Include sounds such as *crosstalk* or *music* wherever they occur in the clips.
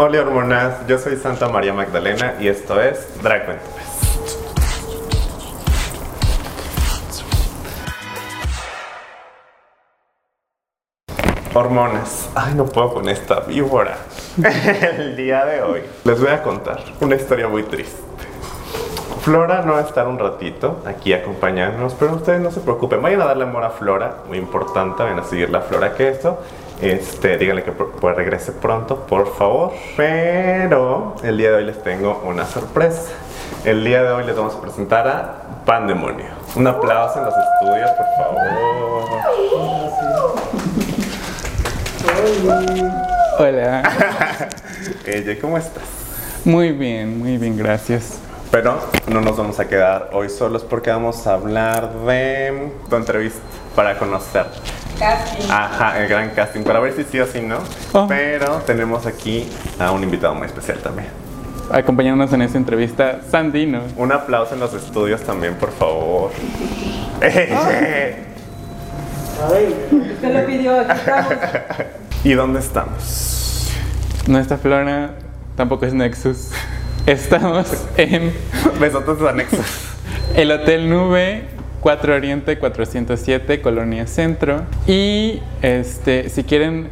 Hola hormonas, yo soy Santa María Magdalena y esto es Drag Venturas. Hormonas. Ay, no puedo con esta víbora. *laughs* El día de hoy les voy a contar una historia muy triste. Flora no va a estar un ratito aquí acompañándonos, pero ustedes no se preocupen, vayan a darle amor a Flora, muy importante, vayan a seguir la Flora que esto. Este, díganle que pues regrese pronto, por favor. Pero el día de hoy les tengo una sorpresa. El día de hoy les vamos a presentar a Pandemonio. Un aplauso en los estudios, por favor. Hola. *laughs* Ella, ¿cómo estás? Muy bien, muy bien, gracias. Pero no nos vamos a quedar hoy solos porque vamos a hablar de tu entrevista para conocer. Casting. Ajá, el gran casting, para ver si sí o si no. Oh. Pero tenemos aquí a un invitado muy especial también. Acompañándonos en esta entrevista, Sandino. Un aplauso en los estudios también, por favor. *laughs* Usted lo pidió, aquí estamos. ¿Y dónde estamos? Nuestra Flora tampoco es Nexus. Estamos en. Besotes anexos. El Hotel Nube 4 Oriente 407, Colonia Centro. Y este, si quieren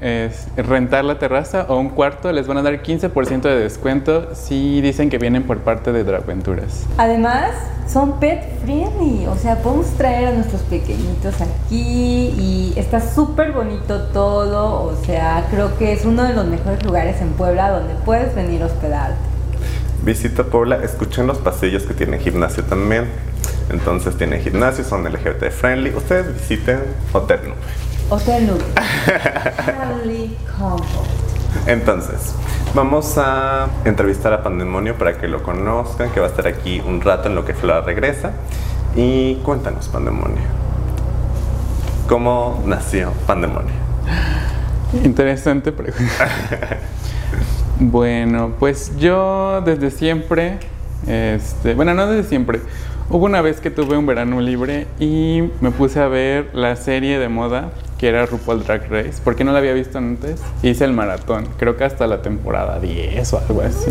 rentar la terraza o un cuarto, les van a dar 15% de descuento si dicen que vienen por parte de Dragventuras. Además, son pet friendly, o sea, podemos traer a nuestros pequeñitos aquí y está súper bonito todo, o sea, creo que es uno de los mejores lugares en Puebla donde puedes venir a hospedarte visita Puebla, escuchen los pasillos que tiene gimnasio también. Entonces tiene gimnasio, son LGBT friendly. Ustedes visiten Hotel Nube. Hotel *laughs* Nube. Entonces, vamos a entrevistar a Pandemonio para que lo conozcan, que va a estar aquí un rato en lo que Flora regresa. Y cuéntanos, Pandemonio, ¿cómo nació Pandemonio? Interesante pregunta. *laughs* Bueno, pues yo desde siempre, este, bueno, no desde siempre, hubo una vez que tuve un verano libre y me puse a ver la serie de moda que era RuPaul Drag Race, porque no la había visto antes. Hice el maratón, creo que hasta la temporada 10 o algo así.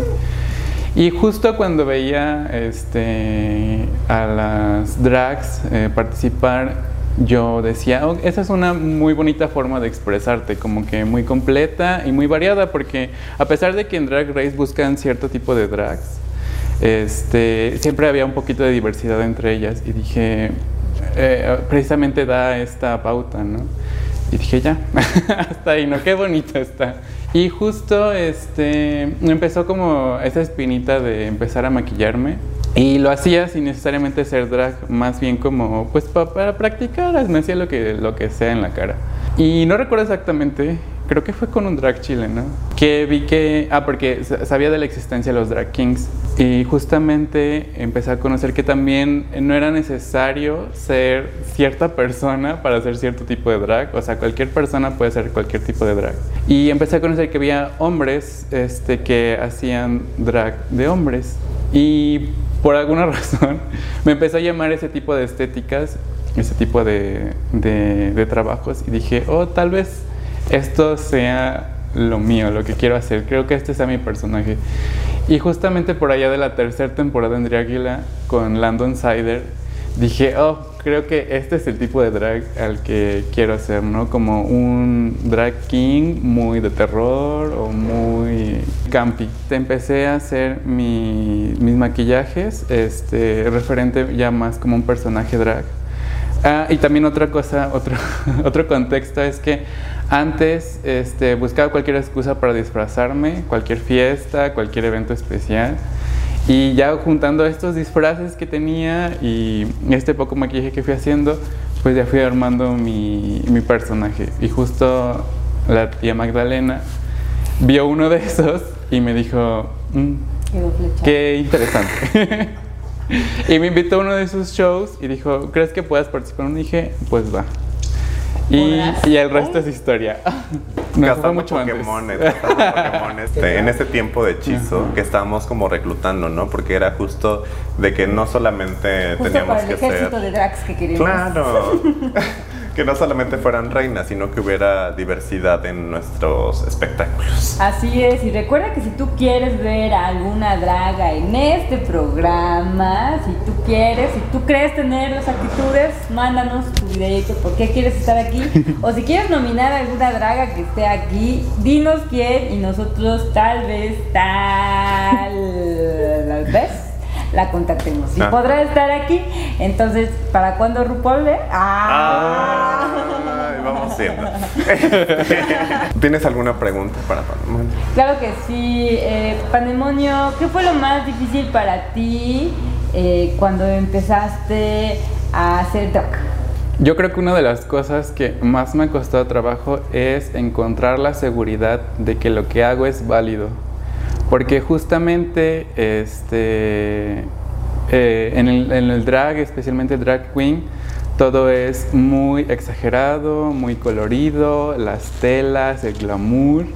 Y justo cuando veía este, a las drags eh, participar yo decía, oh, esa es una muy bonita forma de expresarte, como que muy completa y muy variada, porque a pesar de que en Drag Race buscan cierto tipo de drags, este, siempre había un poquito de diversidad entre ellas y dije, eh, precisamente da esta pauta, ¿no? Y dije, ya, *laughs* hasta ahí, ¿no? Qué bonito está. Y justo este, empezó como esa espinita de empezar a maquillarme y lo hacía sin necesariamente ser drag, más bien como pues para practicar, me hacía lo que, lo que sea en la cara. Y no recuerdo exactamente, creo que fue con un drag chileno, que vi que, ah, porque sabía de la existencia de los drag kings y justamente empecé a conocer que también no era necesario ser cierta persona para hacer cierto tipo de drag, o sea, cualquier persona puede ser cualquier tipo de drag. Y empecé a conocer que había hombres este, que hacían drag de hombres. Y por alguna *laughs* razón me empezó a llamar ese tipo de estéticas, ese tipo de, de, trabajos y dije, oh, tal vez esto sea lo mío, lo que quiero hacer. Creo que este sea mi personaje. Y justamente por allá de la tercera temporada en Águila con Landon Sider, dije, oh, creo que este es el tipo de drag al que quiero hacer, ¿no? Como un drag king muy de terror o muy campi. Empecé a hacer mis maquillajes, este, referente ya más como un personaje drag. Ah, y también otra cosa, otro, *laughs* otro contexto es que antes este, buscaba cualquier excusa para disfrazarme, cualquier fiesta, cualquier evento especial. Y ya juntando estos disfraces que tenía y este poco maquillaje que fui haciendo, pues ya fui armando mi, mi personaje. Y justo la tía Magdalena vio uno de esos y me dijo, mm, qué interesante. *laughs* y me invitó a uno de sus shows y dijo, ¿crees que puedas participar? Y dije, pues va. Y, y, el resto es historia. *laughs* No, fue mucho Pokémon, *laughs* este, en ese tiempo de hechizo que estábamos como reclutando, ¿no? Porque era justo de que no solamente teníamos que ser... de drags que queríamos. Claro. *laughs* que no solamente fueran reinas, sino que hubiera diversidad en nuestros espectáculos. Así es, y recuerda que si tú quieres ver a alguna draga en este programa, si tú quieres, si tú crees tener las actitudes, mándanos tu videito, ¿por qué quieres estar aquí? *laughs* O si quieres nominar a alguna draga que esté aquí, dinos quién y nosotros tal vez, tal vez la contactemos. Y Ah. podrá estar aquí. Entonces, ¿para cuándo RuPaul? eh? ¡Ah! Ay, vamos siendo. *laughs* ¿Tienes alguna pregunta para Panamá? Claro que sí. Eh, Pandemonio, ¿qué fue lo más difícil para ti eh, cuando empezaste a hacer drag? Yo creo que una de las cosas que más me ha costado trabajo es encontrar la seguridad de que lo que hago es válido. Porque justamente este, eh, en, el, en el drag, especialmente drag queen, todo es muy exagerado, muy colorido, las telas, el glamour.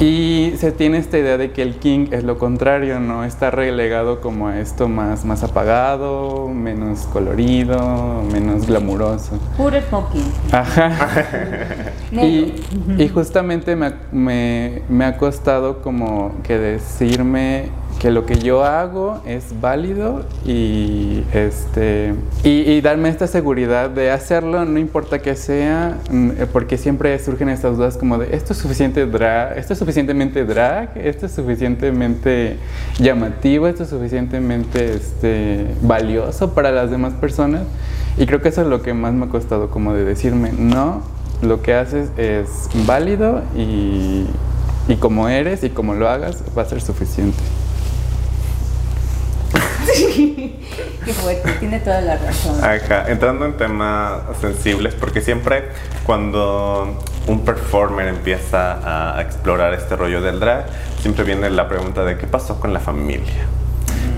Y se tiene esta idea de que el king es lo contrario, ¿no? Está relegado como a esto más, más apagado, menos colorido, menos glamuroso. Puro smoking. Ajá. *laughs* Y, y justamente me, me- me ha costado como que decirme que lo que yo hago es válido y este y, y darme esta seguridad de hacerlo no importa que sea mm, eh, porque siempre surgen estas dudas como de esto es suficiente drag esto es suficientemente drag esto es suficientemente llamativo esto es suficientemente este valioso para las demás personas y creo que eso es lo que más me ha costado como de decirme no lo que haces es válido y, y como eres y como lo hagas va a ser suficiente. *laughs* Qué fuerte, tiene toda la razón. Ajá, entrando en temas sensibles, porque siempre cuando un performer empieza a explorar este rollo del drag, siempre viene la pregunta de qué pasó con la familia.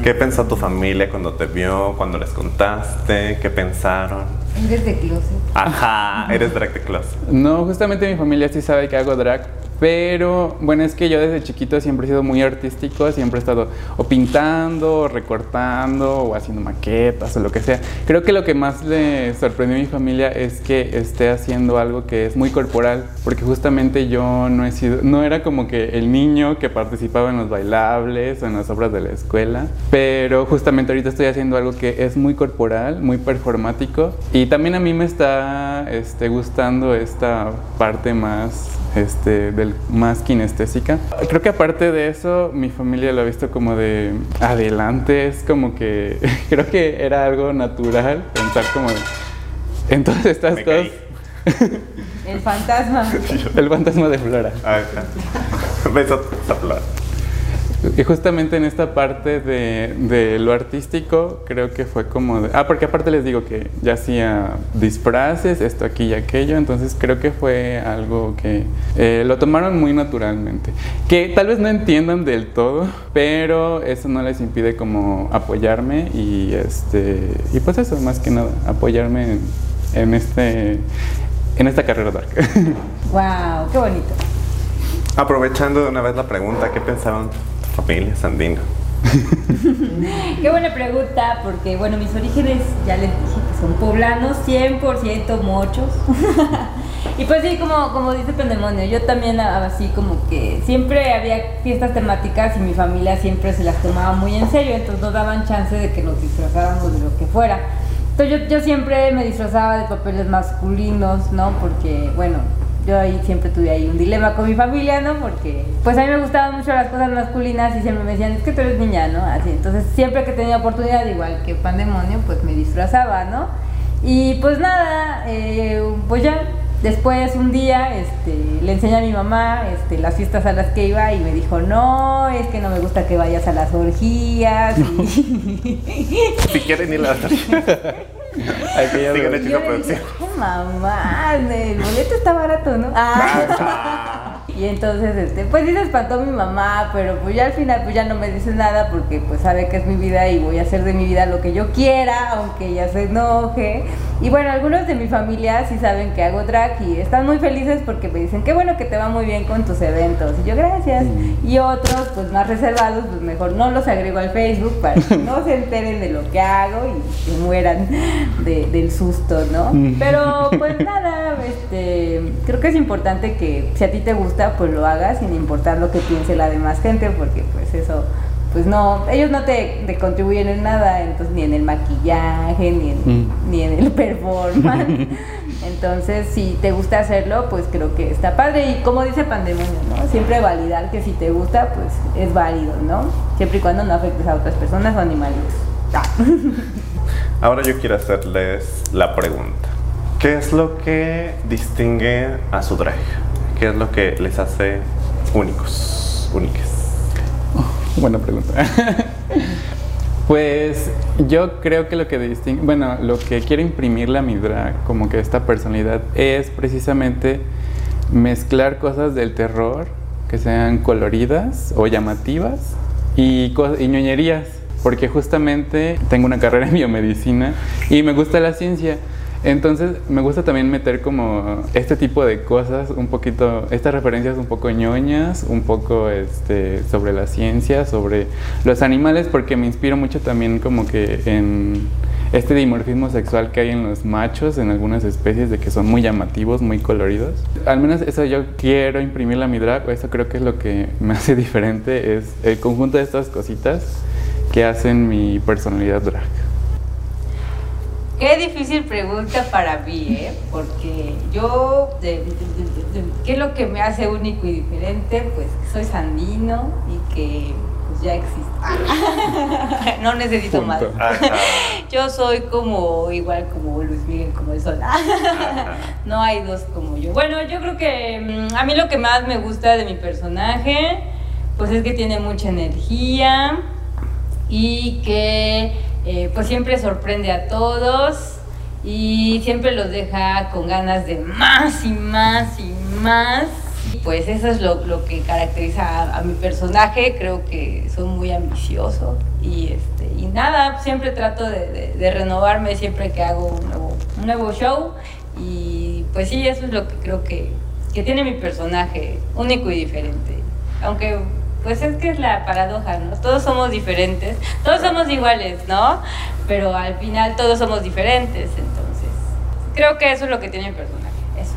¿Qué pensó tu familia cuando te vio, cuando les contaste? ¿Qué pensaron? Eres de closet. Ajá, eres drag de closet. No, justamente mi familia sí sabe que hago drag, pero bueno, es que yo desde chiquito siempre he sido muy artístico, siempre he estado o pintando, o recortando, o haciendo maquetas o lo que sea. Creo que lo que más le sorprendió a mi familia es que esté haciendo algo que es muy corporal, porque justamente yo no he sido, no era como que el niño que participaba en los bailables o en las obras de la escuela, pero justamente ahorita estoy haciendo algo que es muy corporal, muy performático, y también a mí me está este, gustando esta parte más este, del, más kinestésica. Creo que aparte de eso, mi familia lo ha visto como de adelante, es como que *laughs* creo que era algo natural pensar como de, en todas estas Me cosas. caí. El fantasma. *laughs* El fantasma de Flora. Ajá. *laughs* Beso a Flor. Y justamente en esta parte de, de lo artístico, creo que fue como de... Ah, porque aparte les digo que ya hacía disfraces, esto aquí y aquello, entonces creo que fue algo que eh, lo tomaron muy naturalmente. Que tal vez no entiendan del todo, pero eso no les impide como apoyarme y este... Y pues eso, más que nada, apoyarme en, en este... En esta carrera dark. wow, *laughs* qué bonito. Aprovechando de una vez la pregunta, ¿qué pensaron familia, Sandino? *laughs* Qué buena pregunta, porque bueno, mis orígenes ya les dije que son poblanos, 100% mochos. *laughs* y pues sí, como, como dice Pendemonio, yo también así como que siempre había fiestas temáticas y mi familia siempre se las tomaba muy en serio, entonces nos daban chance de que nos disfrazáramos de lo que fuera. Entonces yo, yo siempre me disfrazaba de papeles masculinos, ¿no? Porque, bueno, yo ahí siempre tuve ahí un dilema con mi familia, ¿no? Porque pues a mí me gustaban mucho las cosas masculinas y siempre me decían, es que tú eres niña, ¿no? Así, entonces siempre que tenía oportunidad, igual que Pandemonio, pues me disfrazaba, ¿no? Y pues nada, eh, pues ya, después un día este, le enseñé a mi mamá este, las fiestas a las que iba y me dijo, no, es que no me gusta que vayas a las orgías. *laughs* y- Si quieren ir a la Aquella *laughs* Sigan vez. Y hecho producción. "Ay, *laughs* mamá, el boleto está barato, ¿no? Ah. *laughs* Y entonces, este, pues sí se espantó mi mamá, pero pues ya al final pues ya no me dice nada porque pues sabe que es mi vida y voy a hacer de mi vida lo que yo quiera, aunque ella se enoje. Y bueno, algunos de mi familia sí saben que hago drag y están muy felices porque me dicen, qué bueno que te va muy bien con tus eventos. Y yo, gracias. Y otros, pues más reservados, pues mejor no los agrego al Facebook para que no se enteren de lo que hago y se mueran de- del susto, ¿no? Pero pues nada, este, creo que es importante que si a ti te gusta, pues lo hagas sin importar lo que piense la demás gente, porque pues eso pues no, ellos no te, te contribuyen en nada, entonces ni en el maquillaje, ni en, Mm. ni en el performance. *laughs* Entonces, si te gusta hacerlo, pues creo que está padre. Y como dice Pandemonio, ¿no? Siempre validar que si te gusta, pues es válido, ¿no? Siempre y cuando no afectes a otras personas o animalitos. Ah. *laughs* Ahora yo quiero hacerles la pregunta. ¿Qué es lo que distingue a su drag? ¿Qué es lo que les hace únicos, únicas? Buena pregunta. *laughs* pues yo creo que lo que distingue, bueno, lo que quiero imprimirle a mi drag, como que esta personalidad, es precisamente mezclar cosas del terror que sean coloridas o llamativas y, y ñoñerías, porque justamente tengo una carrera en biomedicina y me gusta la ciencia. Entonces me gusta también meter como este tipo de cosas, un poquito, estas referencias un poco ñoñas, un poco este, sobre la ciencia, sobre los animales, porque me inspiro mucho también como que en este dimorfismo sexual que hay en los machos, en algunas especies, de que son muy llamativos, muy coloridos. Al menos eso yo quiero imprimirle a mi drag, eso creo que es lo que me *laughs* hace diferente, es el conjunto de estas cositas que hacen mi personalidad drag. Qué difícil pregunta para mí, ¿eh? Porque yo, de- de- de- de- ¿qué es lo que me hace único y diferente? Pues que soy sandino y que pues, ya existe. *laughs* no necesito más. Punto. Ajá. *laughs* Yo soy como, igual como Luis Miguel, como el sol. *laughs* no hay dos como yo. Bueno, yo creo que mm, a mí lo que más me gusta de mi personaje, pues es que tiene mucha energía y que eh, pues siempre sorprende a todos y siempre los deja con ganas de más y más y más. Pues eso es lo, lo que caracteriza a, mi personaje, creo que soy muy ambicioso y, este, y nada, siempre trato de, de- de renovarme siempre que hago un nuevo, un nuevo show y pues sí, eso es lo que creo que, que tiene mi personaje, único y diferente. Aunque pues es que es la paradoja, ¿no? Todos somos diferentes, todos somos iguales, ¿no? Pero al final todos somos diferentes, entonces creo que eso es lo que tiene mi personaje, eso.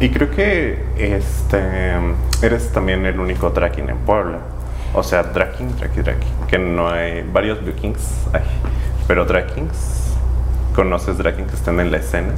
Y creo que este eres también el único drag king en Puebla. O sea, drag king, drag king, drag king. Que no hay varios blue kings, hay, pero drag kings. ¿Conoces drag kings que están en la escena?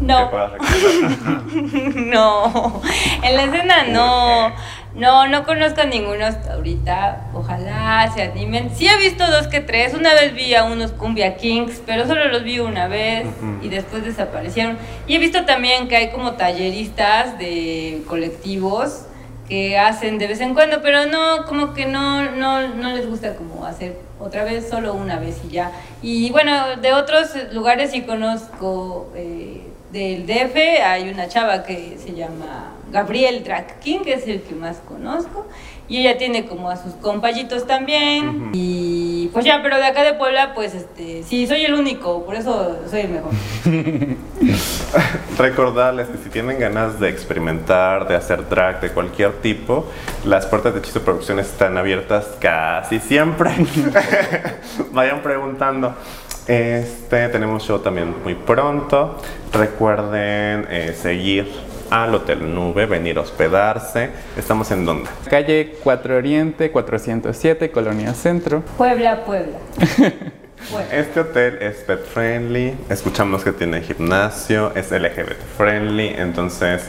No, *laughs* no, en la escena no, no, no conozco a ninguno hasta ahorita, ojalá se animen. Sí he visto dos que tres, una vez vi a unos Cumbia Kings, pero solo los vi una vez y después desaparecieron. Y he visto también que hay como talleristas de colectivos que hacen de vez en cuando, pero no, como que no, no, no les gusta como hacer otra vez, solo una vez y ya. Y bueno, de otros lugares sí conozco, eh, del DF hay una chava que se llama Gabriel Drag King, que es el que más conozco, y ella tiene como a sus compañitos también, y pues ya, pero de acá de Puebla, pues este, sí, soy el único, por eso soy el mejor. *laughs* Recordarles que si tienen ganas de experimentar, de hacer drag de cualquier tipo, las puertas de Hechizo Producciones están abiertas casi siempre. *laughs* Vayan preguntando. Este, tenemos show también muy pronto. Recuerden eh, seguir al Hotel Nube, venir a hospedarse. ¿Estamos en dónde? Calle 4 Oriente, 407, Colonia Centro. Puebla, Puebla. *laughs* Bueno. Este hotel es pet friendly, escuchamos que tiene gimnasio, es LGBT friendly, entonces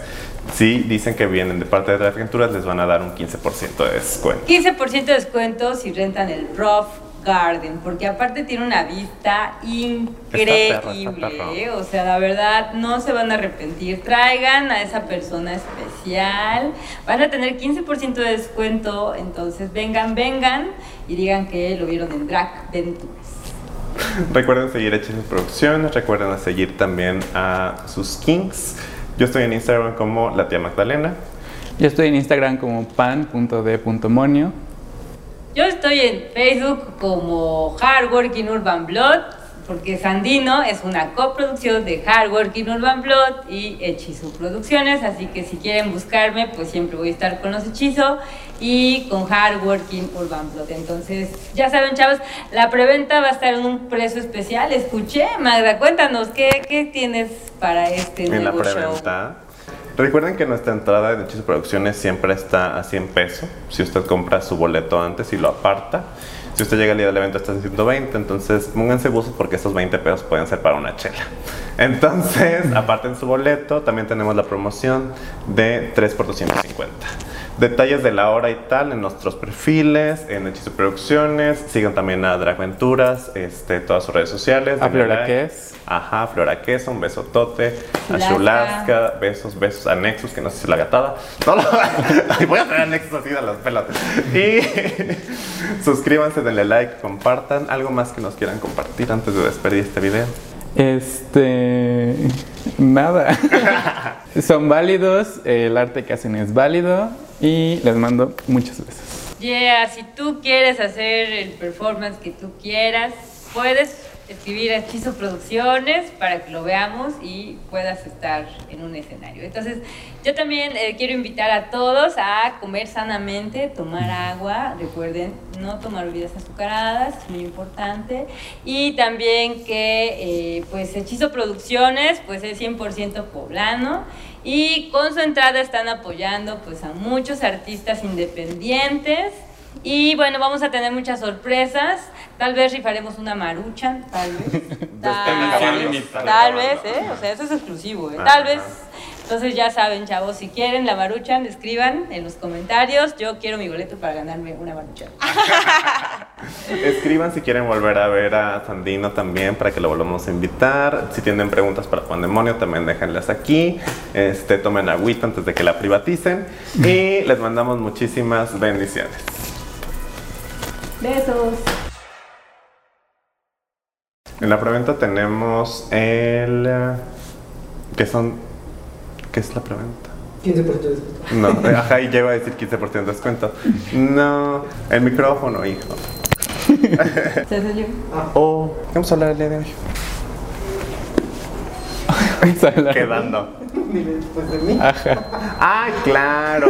si dicen que vienen de parte de Aventuras les van a dar un 15% de descuento. 15% de descuento si rentan el Prof Garden, porque aparte tiene una vista perro, está increíble, perro. o sea, la verdad no se van a arrepentir, traigan a esa persona especial, van a tener 15% de descuento, entonces vengan, vengan y digan que lo vieron en Drag Ventures. Recuerden seguir Hechizos Producciones, recuerden seguir también a sus kings. Yo estoy en Instagram como la tía Magdalena. Yo estoy en Instagram como pan.d.monio. Yo estoy en Facebook como Hardworking Urban Blood, porque Sandino es una coproducción de Hardworking Urban Blood y Hechizo Producciones, así que si quieren buscarme, pues siempre voy a estar con los Hechizo y con Hardworking Urban Blood. Entonces, ya saben, chavos, la preventa va a estar en un precio especial. Escuché, Magda, cuéntanos, ¿qué, qué tienes para este En la show? Recuerden que nuestra entrada de Hechizo Producciones siempre está a 100 pesos. Si usted compra su boleto antes y lo aparta. Si usted llega al día del evento está en 120, entonces pónganse buzos porque estos 20 pesos pueden ser para una chela. *laughs* Entonces, *laughs* aparten su boleto. También tenemos la promoción de 3 por 250. Detalles de la hora y tal en nuestros perfiles, en Hechizo Producciones. Sigan también a Dragventuras, este, todas sus redes sociales. A denle Flora like. Ques. Ajá, Flora Queso, un besotote. A. Chulaska, besos, besos a Nexus, que no sé si es la gatada. No, no. *laughs* Ay, voy a traer a Nexus así de las pelas. Y *laughs* suscríbanse, denle like, compartan. ¿Algo más que nos quieran compartir antes de despedir este video? Este. Nada. *laughs* Son válidos, el arte que hacen es válido y les mando muchos besos. Yeah, si tú quieres hacer el performance que tú quieras, puedes escribir a Hechizo Producciones para que lo veamos y puedas estar en un escenario. Entonces, yo también eh, quiero invitar a todos a comer sanamente, tomar agua, recuerden no tomar bebidas azucaradas, es muy importante, y también que eh, pues Hechizo Producciones pues es 100% poblano y con su entrada están apoyando pues a muchos artistas independientes y bueno, vamos a tener muchas sorpresas. Tal vez rifaremos una maruchan, tal vez. *laughs* Tal, limitada. tal vez, ¿eh? O sea, eso es exclusivo, ¿eh? Tal vez. Entonces ya saben, chavos, si quieren la maruchan, escriban en los comentarios. Yo quiero mi boleto para ganarme una maruchan. *laughs* Escriban si quieren volver a ver a Sandino también para que lo volvamos a invitar. Si tienen preguntas para Juan Demonio, también déjenlas aquí. Este, tomen agüita antes de que la privaticen. Y *laughs* les mandamos muchísimas bendiciones. Besos. En la preventa tenemos el. eh, ¿Qué son? ¿Qué es la preventa? 15% de descuento. No, ajá, y lleva a decir 15% de descuento. No, el micrófono, hijo. ¿Se hace yo? Oh, vamos a hablar el día de hoy. Quedando. Dile después de mí. Ajá. ¡Ay, claro!